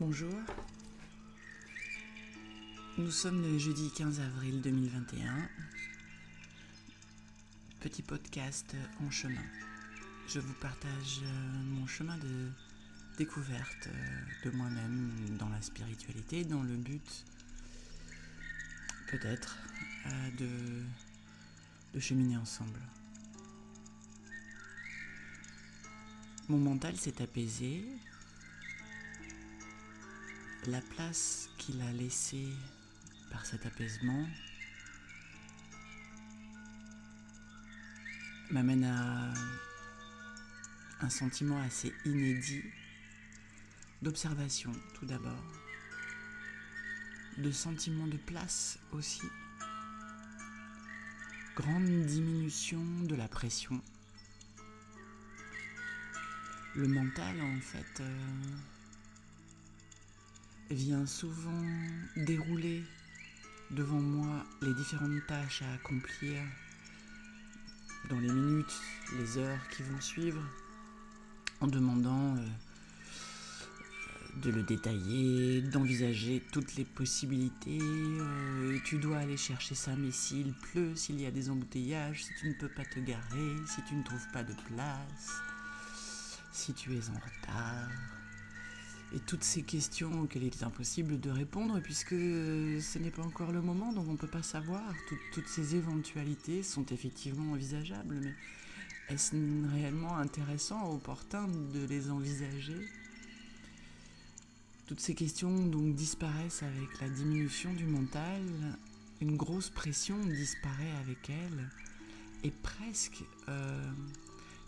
Bonjour. Nous sommes le jeudi 15 avril 2021. Petit podcast en chemin. Je vous partage euh, mon chemin de découverte euh, de moi-même dans la spiritualité, dans le but peut-être euh, de, de cheminer ensemble. Mon mental s'est apaisé, la place qu'il a laissée par cet apaisement m'amène à un sentiment assez inédit d'observation tout d'abord, de sentiment de place aussi, grande diminution de la pression. Le mental en fait euh, vient souvent dérouler devant moi les différentes tâches à accomplir dans les minutes, les heures qui vont suivre, en demandant euh, de le détailler, d'envisager toutes les possibilités. Euh, tu dois aller chercher ça, mais s'il pleut, s'il y a des embouteillages, si tu ne peux pas te garer, si tu ne trouves pas de place, si tu es en retard et toutes ces questions auxquelles il est impossible de répondre puisque ce n'est pas encore le moment, donc on ne peut pas savoir. toutes ces éventualités sont effectivement envisageables, mais est-ce réellement intéressant, opportun de les envisager? Toutes ces questions donc disparaissent avec la diminution du mental, une grosse pression disparaît avec elle, et presque euh,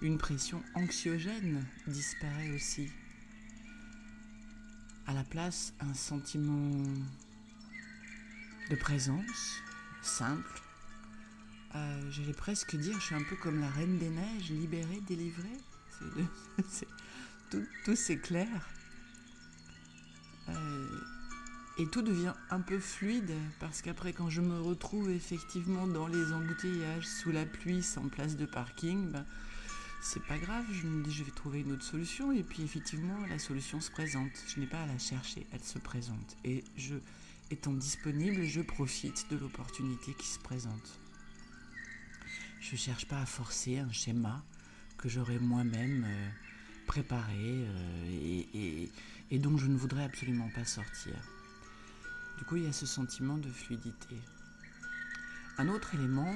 une pression anxiogène disparaît aussi à la place un sentiment de présence simple. Euh, J'allais presque dire, je suis un peu comme la reine des neiges, libérée, délivrée. tout, s'éclaire. Euh, et tout devient un peu fluide parce qu'après, quand je me retrouve effectivement dans les embouteillages, sous la pluie, sans place de parking, ben, c'est pas grave, je me dis je vais trouver une autre solution et puis effectivement la solution se présente. Je n'ai pas à la chercher, elle se présente. Et je, étant disponible, je profite de l'opportunité qui se présente. Je cherche pas à forcer un schéma que j'aurais moi-même euh, préparé euh, et, dont je ne voudrais absolument pas sortir. Du coup, il y a ce sentiment de fluidité. Un autre élément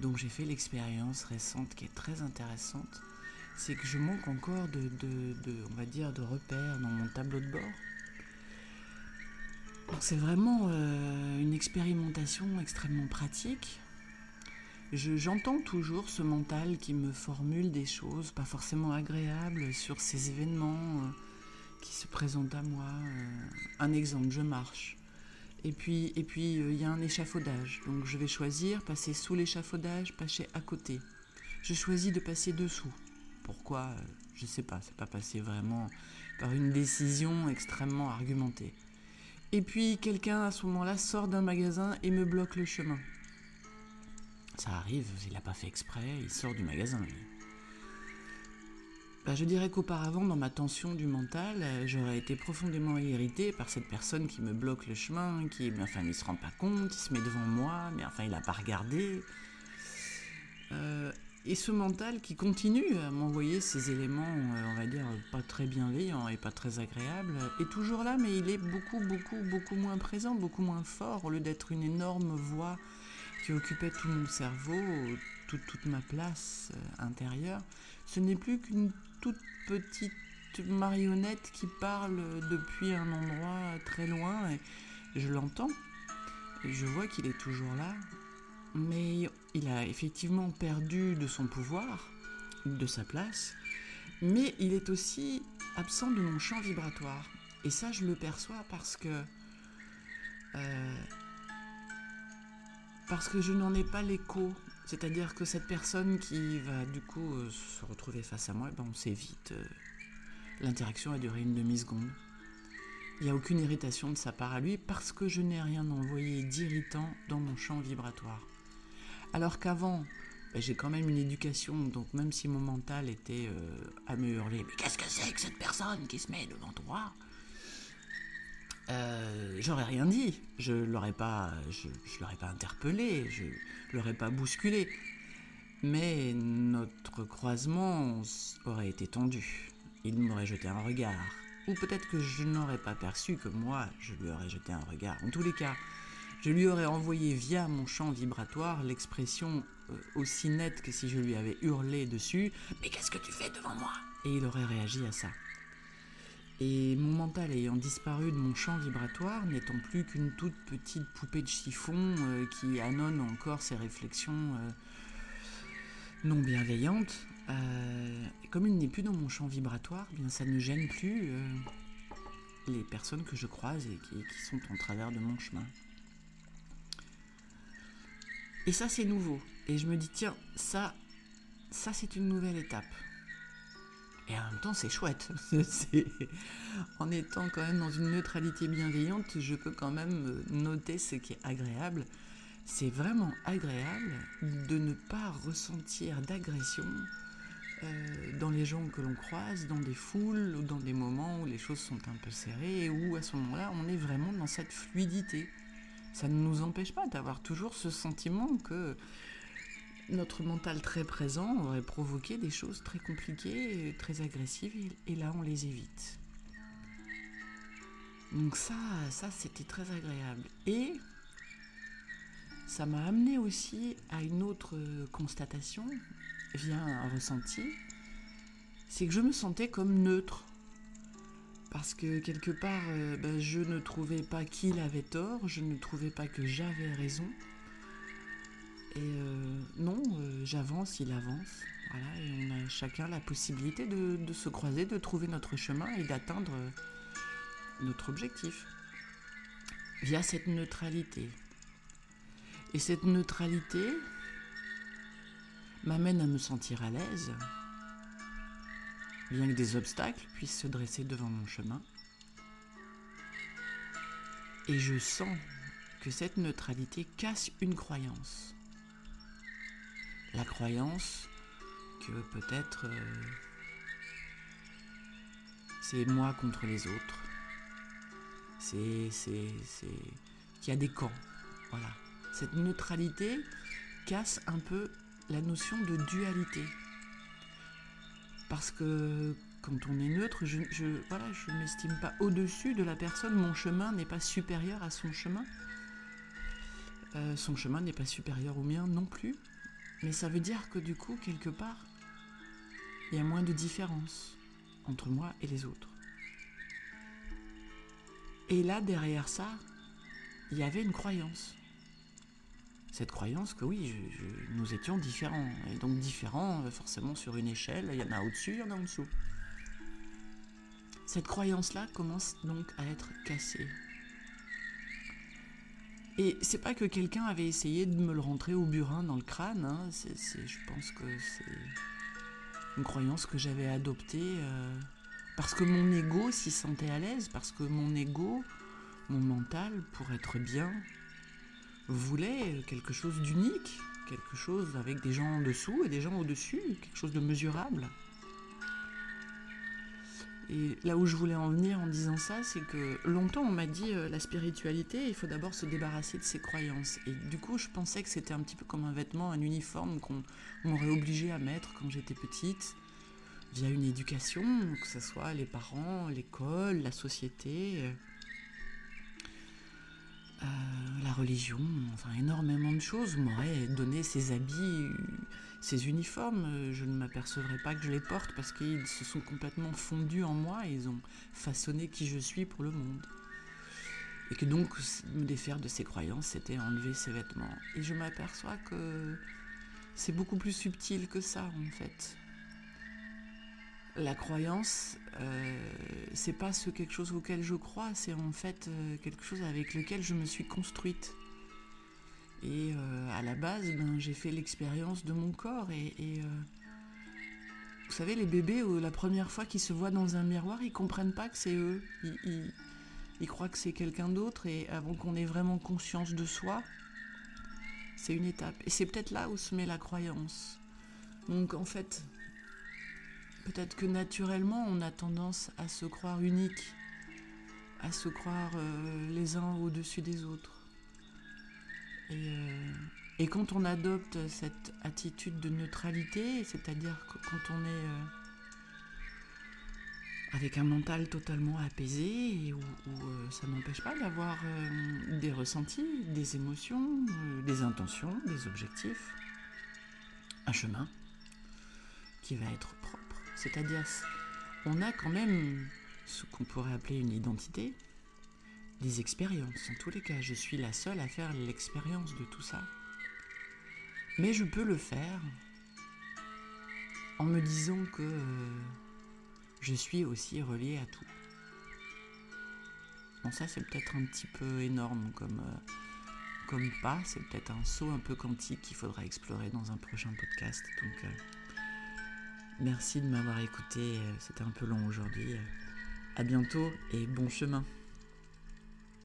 donc j'ai fait l'expérience récente qui est très intéressante, c'est que je manque encore de, on repères dans mon tableau de bord. c'est vraiment euh, une expérimentation extrêmement pratique. J'entends toujours ce mental qui me formule des choses pas forcément agréables sur ces événements euh, qui se présentent à moi. un exemple, je marche. Et puis, et puis euh, il y a un échafaudage. Donc je vais choisir passer sous l'échafaudage, passer à côté. Je choisis de passer dessous. Pourquoi? Je ne sais pas. C'est pas passé vraiment par une décision extrêmement argumentée. Et puis quelqu'un à ce moment-là sort d'un magasin et me bloque le chemin. Ça arrive, il n'a pas fait exprès, il sort du magasin. Bah, je dirais qu'auparavant, dans ma tension du mental, euh, j'aurais été profondément irrité par cette personne qui me bloque le chemin, qui, enfin, il se rend pas compte, il se met devant moi, mais enfin, il n'a pas regardé. Euh, et ce mental qui continue à m'envoyer ces éléments, euh, on va dire, pas très bienveillants et pas très agréables, est toujours là, mais il est beaucoup, beaucoup, beaucoup moins présent, beaucoup moins fort, au lieu d'être une énorme voix qui occupait tout mon cerveau, toute, ma place intérieure. Ce n'est plus qu'une toute petite marionnette qui parle depuis un endroit très loin je l'entends je vois qu'il est toujours là. Mais il a effectivement perdu de son pouvoir, de sa place, mais il est aussi absent de mon champ vibratoire. Et ça, je le perçois parce que. Euh, parce que je n'en ai pas l'écho c'est-à-dire que cette personne qui va du coup euh, se retrouver face à moi, eh ben, on s'évite. Euh, l'interaction a duré une demi-seconde. Il n'y a aucune irritation de sa part à lui parce que je n'ai rien envoyé d'irritant dans mon champ vibratoire. Alors qu'avant, ben, j'ai quand même une éducation, donc même si mon mental était euh, à me hurler, mais qu'est-ce que c'est que cette personne qui se met devant toi? Euh, j'aurais rien dit. Je l'aurais pas, je, l'aurais pas interpellé, je l'aurais pas bousculé. Mais notre croisement aurait été tendu. Il m'aurait jeté un regard. Ou peut-être que je n'aurais pas perçu que moi, je lui aurais jeté un regard. En tous les cas, je lui aurais envoyé via mon champ vibratoire l'expression euh, aussi nette que si je lui avais hurlé dessus Mais qu'est-ce que tu fais devant moi? Et il aurait réagi à ça. Et mon mental ayant disparu de mon champ vibratoire, n'étant plus qu'une toute petite poupée de chiffon euh, qui annonce encore ses réflexions euh, non bienveillantes, comme il n'est plus dans mon champ vibratoire, eh bien ça ne gêne plus les personnes que je croise et qui sont en travers de mon chemin. Et ça, c'est nouveau. Et je me dis, tiens, ça, ça c'est une nouvelle étape. Et en même temps, c'est chouette. en étant quand même dans une neutralité bienveillante, je peux quand même noter ce qui est agréable. C'est vraiment agréable de ne pas ressentir d'agression euh, dans les gens que l'on croise, dans des foules ou dans des moments où les choses sont un peu serrées et où à ce moment-là, on est vraiment dans cette fluidité ça ne nous empêche pas d'avoir toujours ce sentiment que notre mental très présent aurait provoqué des choses très compliquées, très agressives, et là on les évite. Donc ça, ça c'était très agréable. Et ça m'a amené aussi à une autre constatation via un ressenti, c'est que je me sentais comme neutre parce que quelque part, euh, ben, je ne trouvais pas qu'il avait tort, je ne trouvais pas que j'avais raison. Et euh, non, euh, j'avance, il avance. Voilà, et on a chacun la possibilité de, de se croiser, de trouver notre chemin et d'atteindre notre objectif via cette neutralité. Et cette neutralité m'amène à me sentir à l'aise, bien que des obstacles puissent se dresser devant mon chemin. Et je sens que cette neutralité casse une croyance. La croyance que peut-être euh, c'est moi contre les autres. C'est, c'est, c'est qu'il y a des camps. Voilà. Cette neutralité casse un peu la notion de dualité. Parce que quand on est neutre, je ne voilà, je m'estime pas au-dessus de la personne, mon chemin n'est pas supérieur à son chemin. Euh, son chemin n'est pas supérieur au mien non plus. Mais ça veut dire que du coup, quelque part, il y a moins de différence entre moi et les autres. Et là, derrière ça, il y avait une croyance cette croyance que oui, nous étions différents. Et donc différents, euh, forcément sur une échelle, il y en a au-dessus, il y en a en dessous. Cette croyance-là commence donc à être cassée. Et c'est pas que quelqu'un avait essayé de me le rentrer au burin dans le crâne, hein. je pense que c'est une croyance que j'avais adoptée euh, parce que mon ego s'y sentait à l'aise, parce que mon ego, mon mental, pour être bien, voulait quelque chose d'unique, quelque chose avec des gens en dessous et des gens au-dessus, quelque chose de mesurable. Et là où je voulais en venir en disant ça, c'est que longtemps on m'a dit euh, la spiritualité, il faut d'abord se débarrasser de ses croyances. Et du coup, je pensais que c'était un petit peu comme un vêtement, un uniforme qu'on m'aurait obligé à mettre quand j'étais petite, via une éducation, que ce soit les parents, l'école, la société. Euh, la religion, enfin énormément de choses m'auraient donné ces habits, ces uniformes. Je ne m'apercevrais pas que je les porte parce qu'ils se sont complètement fondus en moi et ils ont façonné qui je suis pour le monde. Et que donc me défaire de ces croyances, c'était enlever ces vêtements. Et je m'aperçois que c'est beaucoup plus subtil que ça en fait la croyance, euh, c'est pas ce quelque chose auquel je crois, c'est en fait euh, quelque chose avec lequel je me suis construite. Et euh, à la base, ben, j'ai fait l'expérience de mon corps. Et, vous savez, les bébés, la première fois qu'ils se voient dans un miroir, ils comprennent pas que c'est eux. Ils, ils croient que c'est quelqu'un d'autre. Et avant qu'on ait vraiment conscience de soi, c'est une étape. Et c'est peut-être là où se met la croyance. Donc en fait, Peut-être que naturellement, on a tendance à se croire unique, à se croire les uns au-dessus des autres. Et, et, quand on adopte cette attitude de neutralité, c'est-à-dire quand on est avec un mental totalement apaisé et où, euh, ça n'empêche pas d'avoir euh, des ressentis, des émotions, euh, des intentions, des objectifs, un chemin qui va être propre. C'est-à-dire, on a quand même ce qu'on pourrait appeler une identité, des expériences. En tous les cas, je suis la seule à faire l'expérience de tout ça. Mais je peux le faire en me disant que je suis aussi relié à tout. Bon, ça c'est peut-être un petit peu énorme comme, euh, comme pas, c'est peut-être un saut un peu quantique qu'il faudra explorer dans un prochain podcast. Donc, euh, merci de m'avoir écouté, euh, c'était un peu long aujourd'hui. À bientôt et bon chemin.